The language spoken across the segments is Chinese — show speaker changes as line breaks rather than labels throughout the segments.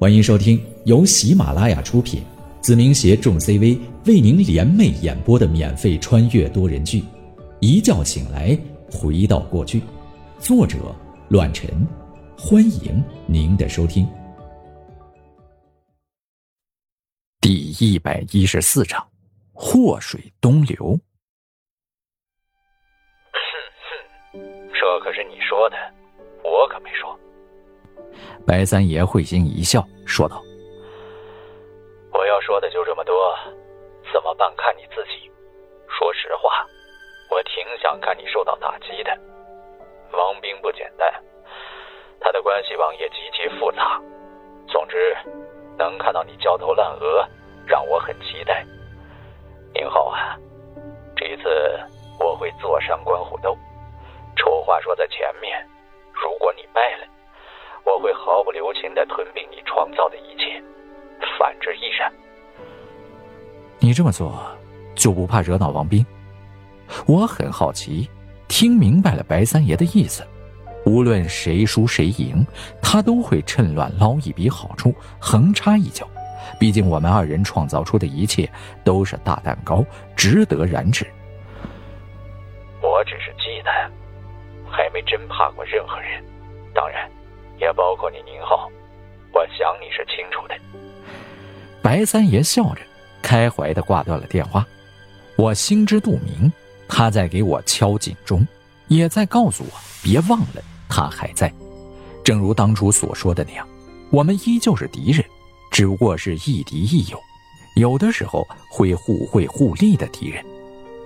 欢迎收听由喜马拉雅出品，子明携众 CV 为您联袂演播的免费穿越多人剧《一觉醒来回到过去》，作者：乱臣。欢迎您的收听。
第一百一十四章：祸水东流。
哼哼，这可是你说的，我可没说。
白三爷会心一笑，说道：“
我要说的就这么多，怎么办看你自己。说实话，我挺想看你受到打击的。王兵不简单，他的关系网也极其复杂。总之，能看到你焦头烂额，让我很期待。宁浩啊，这一次我会坐山观虎斗。丑话说在前面，如果你败了。”我会毫不留情的吞并你创造的一切，反之亦然。
你这么做就不怕惹恼王斌？我很好奇，听明白了白三爷的意思，无论谁输谁赢，他都会趁乱捞一笔好处，横插一脚。毕竟我们二人创造出的一切都是大蛋糕，值得染指。
我只是忌惮，还没真怕过任何人。当然。也包括你宁浩，我想你是清楚的。
白三爷笑着，开怀的挂断了电话。我心知肚明，他在给我敲警钟，也在告诉我别忘了他还在。正如当初所说的那样，我们依旧是敌人，只不过是亦敌亦友，有的时候会互惠互利的敌人。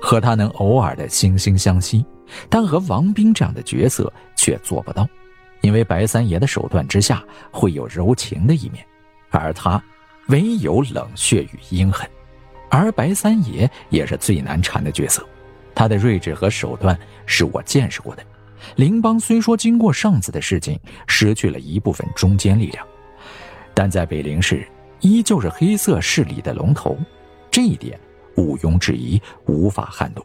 和他能偶尔的惺惺相惜，但和王兵这样的角色却做不到。因为白三爷的手段之下会有柔情的一面，而他唯有冷血与阴狠。而白三爷也是最难缠的角色，他的睿智和手段是我见识过的。林邦虽说经过上次的事情失去了一部分中坚力量，但在北陵市依旧是黑色势力的龙头，这一点毋庸置疑，无法撼动。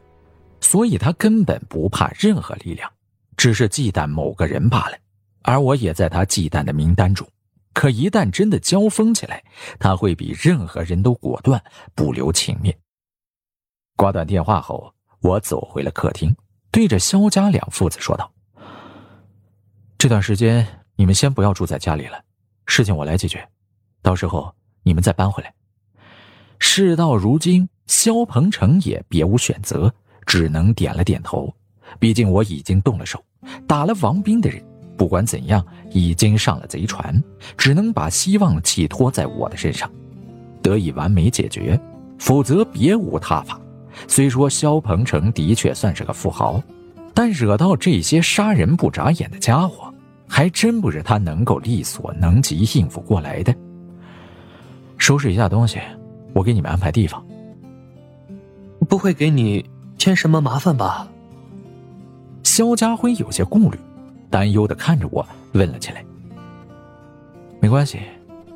所以他根本不怕任何力量，只是忌惮某个人罢了。而我也在他忌惮的名单中，可一旦真的交锋起来，他会比任何人都果断，不留情面。挂断电话后，我走回了客厅，对着肖家两父子说道：“这段时间你们先不要住在家里了，事情我来解决，到时候你们再搬回来。”事到如今，肖鹏程也别无选择，只能点了点头。毕竟我已经动了手，打了王斌的人。不管怎样，已经上了贼船，只能把希望寄托在我的身上，得以完美解决，否则别无他法。虽说肖鹏程的确算是个富豪，但惹到这些杀人不眨眼的家伙，还真不是他能够力所能及应付过来的。收拾一下东西，我给你们安排地方。
不会给你添什么麻烦吧？
肖家辉有些顾虑。担忧的看着我，问了起来：“没关系，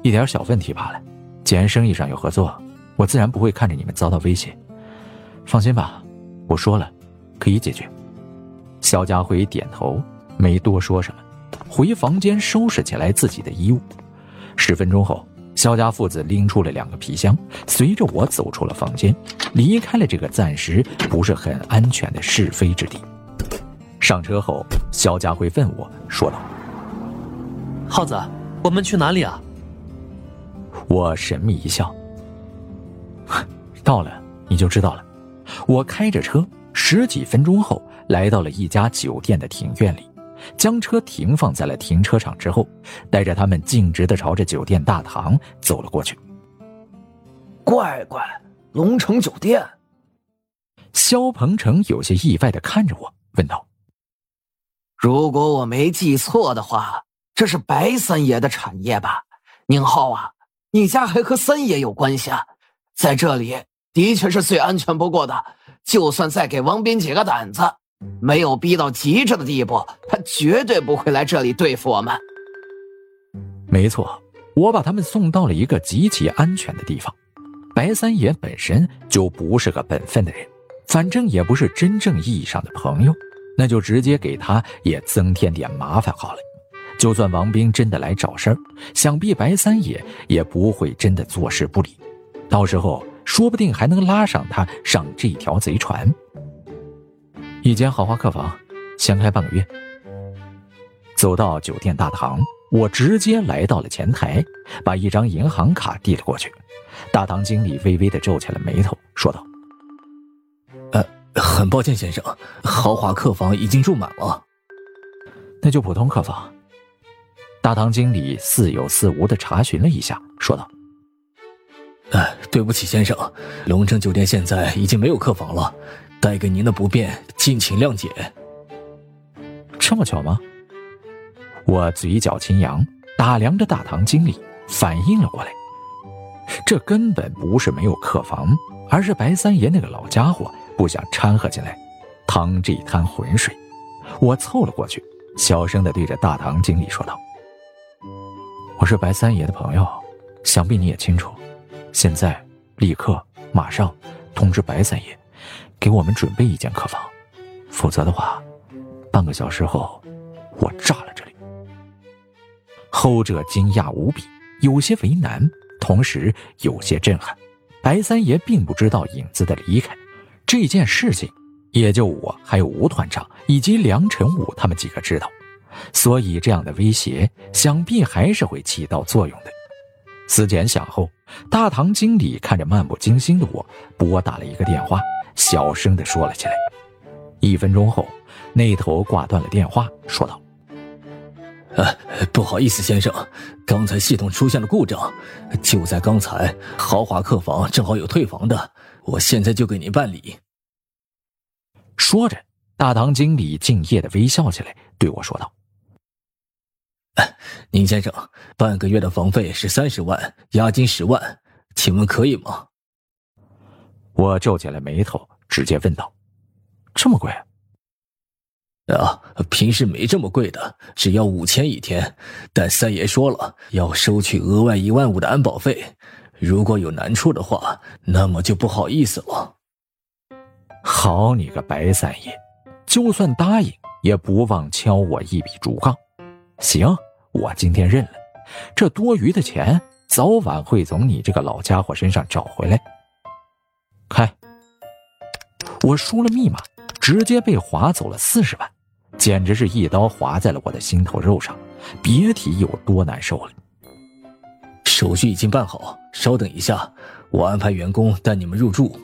一点小问题罢了。既然生意上有合作，我自然不会看着你们遭到威胁。放心吧，我说了，可以解决。”肖家辉点头，没多说什么，回房间收拾起来自己的衣物。十分钟后，肖家父子拎出了两个皮箱，随着我走出了房间，离开了这个暂时不是很安全的是非之地。上车后，肖家辉问我说道：“
耗子，我们去哪里啊？”
我神秘一笑：“ 到了你就知道了。”我开着车，十几分钟后来到了一家酒店的庭院里，将车停放在了停车场之后，带着他们径直的朝着酒店大堂走了过去。
乖乖，龙城酒店。
肖鹏程有些意外的看着我，问道。
如果我没记错的话，这是白三爷的产业吧？宁浩啊，你家还和三爷有关系啊？在这里的确是最安全不过的。就算再给王斌几个胆子，没有逼到极致的地步，他绝对不会来这里对付我们。
没错，我把他们送到了一个极其安全的地方。白三爷本身就不是个本分的人，反正也不是真正意义上的朋友。那就直接给他也增添点麻烦好了。就算王兵真的来找事儿，想必白三爷也不会真的坐视不理。到时候说不定还能拉上他上这条贼船。一间豪华客房，先开半个月。走到酒店大堂，我直接来到了前台，把一张银行卡递了过去。大堂经理微微的皱起了眉头，说道：“，
很抱歉，先生，豪华客房已经住满了。
那就普通客房。”大堂经理似有似无的查询了一下，说道：“
哎，对不起，先生，龙城酒店现在已经没有客房了，带给您的不便，敬请谅解。”
这么巧吗？我嘴角轻扬，打量着大堂经理，反应了过来。这根本不是没有客房，而是白三爷那个老家伙不想掺和进来，趟这一滩浑水。我凑了过去，小声的对着大堂经理说道。我是白三爷的朋友，想必你也清楚。现在，立刻，马上，通知白三爷，给我们准备一间客房，否则的话，半个小时后，我炸了这里。后者惊讶无比，有些为难，同时有些震撼。白三爷并不知道影子的离开这件事情，也就我还有吴团长以及梁晨武他们几个知道。所以，这样的威胁想必还是会起到作用的。思前想后，大堂经理看着漫不经心的我，拨打了一个电话，小声的说了起来。一分钟后，那头挂断了电话，说道：“
呃，不好意思，先生，刚才系统出现了故障。就在刚才，豪华客房正好有退房的，我现在就给您办理。”
说着，大堂经理敬业的微笑起来，对我说道。
宁先生，半个月的房费是三十万，押金十万，请问可以吗？
我皱起了眉头，直接问道：“这么贵？”
啊，啊平时没这么贵的，只要五千一天。但三爷说了，要收取额外一万五的安保费，如果有难处的话，那么就不好意思了。
好你个白三爷，就算答应，也不忘敲我一笔竹杠。行，我今天认了，这多余的钱早晚会从你这个老家伙身上找回来。开，我输了密码，直接被划走了四十万，简直是一刀划在了我的心头肉上，别提有多难受了。
手续已经办好，稍等一下，我安排员工带你们入住。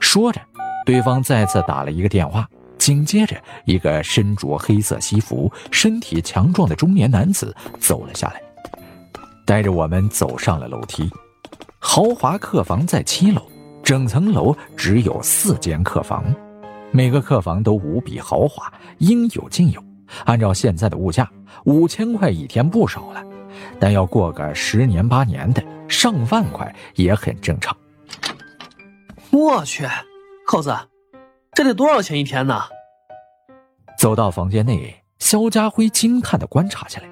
说着，对方再次打了一个电话。紧接着，一个身着黑色西服、身体强壮的中年男子走了下来，带着我们走上了楼梯。豪华客房在七楼，整层楼只有四间客房，每个客房都无比豪华，应有尽有。按照现在的物价，五千块一天不少了，但要过个十年八年的，上万块也很正常。
我去，扣子，这得多少钱一天呢？
走到房间内，肖家辉惊叹的观察起来。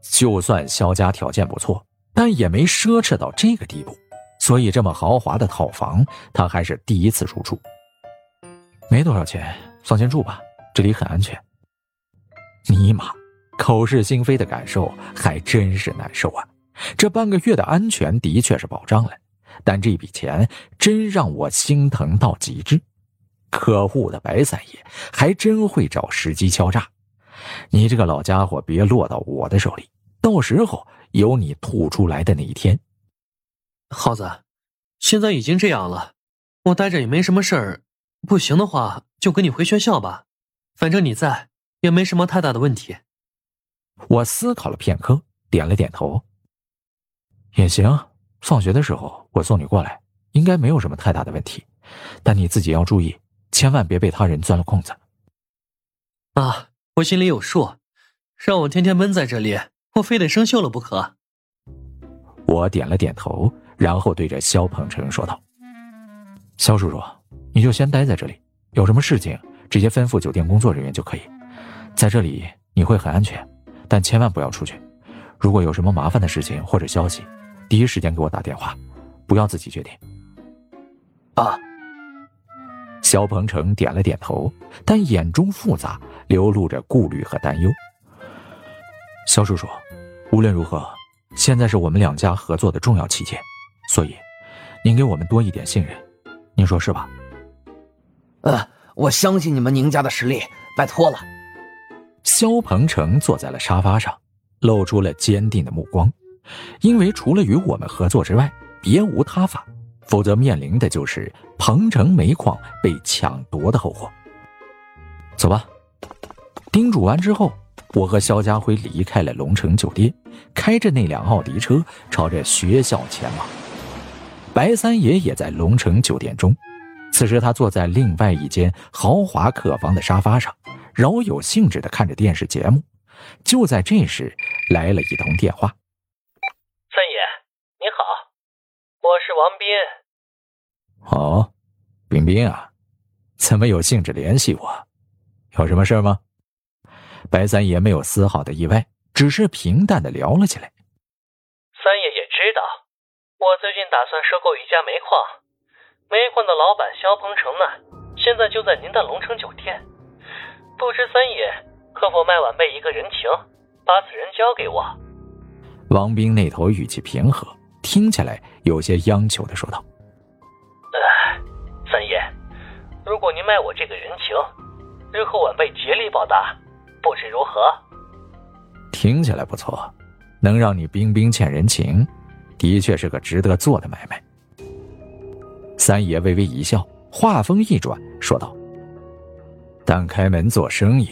就算肖家条件不错，但也没奢侈到这个地步，所以这么豪华的套房，他还是第一次入住。没多少钱，放心住吧，这里很安全。尼玛，口是心非的感受还真是难受啊！这半个月的安全的确是保障了，但这笔钱真让我心疼到极致。可恶的白三爷还真会找时机敲诈，你这个老家伙别落到我的手里，到时候有你吐出来的那一天。
耗子，现在已经这样了，我待着也没什么事儿，不行的话就跟你回学校吧，反正你在也没什么太大的问题。
我思考了片刻，点了点头。也行，放学的时候我送你过来，应该没有什么太大的问题，但你自己要注意。千万别被他人钻了空子。
啊，我心里有数，让我天天闷在这里，我非得生锈了不可。
我点了点头，然后对着肖鹏程说道：“肖叔叔，你就先待在这里，有什么事情直接吩咐酒店工作人员就可以。在这里你会很安全，但千万不要出去。如果有什么麻烦的事情或者消息，第一时间给我打电话，不要自己决定。”
啊。
肖鹏程点了点头，但眼中复杂，流露着顾虑和担忧。肖叔叔，无论如何，现在是我们两家合作的重要期间，所以您给我们多一点信任，您说是吧？
呃，我相信你们宁家的实力，拜托了。
肖鹏程坐在了沙发上，露出了坚定的目光，因为除了与我们合作之外，别无他法，否则面临的就是鹏程煤矿被抢夺的后果。走吧。叮嘱完之后。我和肖家辉离开了龙城酒店，开着那辆奥迪车朝着学校前往。白三爷也在龙城酒店中，此时他坐在另外一间豪华客房的沙发上，饶有兴致地看着电视节目。就在这时，来了一通电话：“
三爷，你好，我是王斌。
哦，冰冰啊，怎么有兴致联系我？有什么事吗？”白三爷没有丝毫的意外，只是平淡的聊了起来。
三爷也知道，我最近打算收购一家煤矿，煤矿的老板肖鹏程呢，现在就在您的龙城酒店。不知三爷可否卖晚辈一个人情，把此人交给我？
王兵那头语气平和，听起来有些央求的说道：“
呃，三爷，如果您卖我这个人情，日后晚辈竭力报答。”不知如何？
听起来不错，能让你冰冰欠人情，的确是个值得做的买卖。三爷微微一笑，话锋一转，说道：“但开门做生意，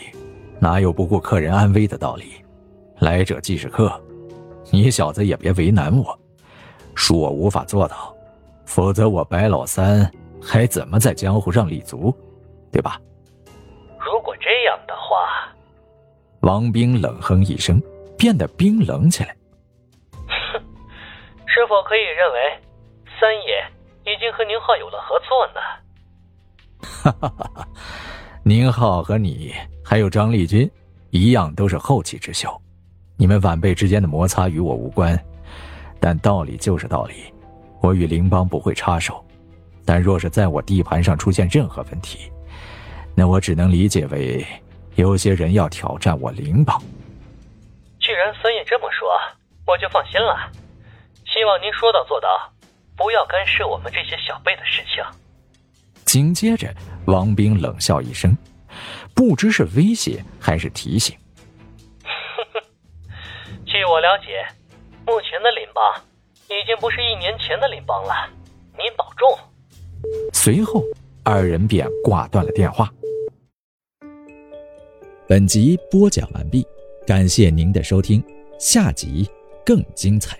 哪有不顾客人安危的道理？来者即是客，你小子也别为难我，恕我无法做到，否则我白老三还怎么在江湖上立足，对吧？”
如果这样的话。
王兵冷哼一声，变得冰冷起来。
哼，是否可以认为三爷已经和宁浩有了合作呢？
哈哈哈哈宁浩和你还有张立军，一样都是后起之秀，你们晚辈之间的摩擦与我无关。但道理就是道理，我与林邦不会插手。但若是在我地盘上出现任何问题，那我只能理解为。有些人要挑战我灵宝。
既然三爷这么说，我就放心了。希望您说到做到，不要干涉我们这些小辈的事情。
紧接着，王兵冷笑一声，不知是威胁还是提醒。
据我了解，目前的林邦已经不是一年前的林邦了。您保重。
随后，二人便挂断了电话。
本集播讲完毕，感谢您的收听，下集更精彩。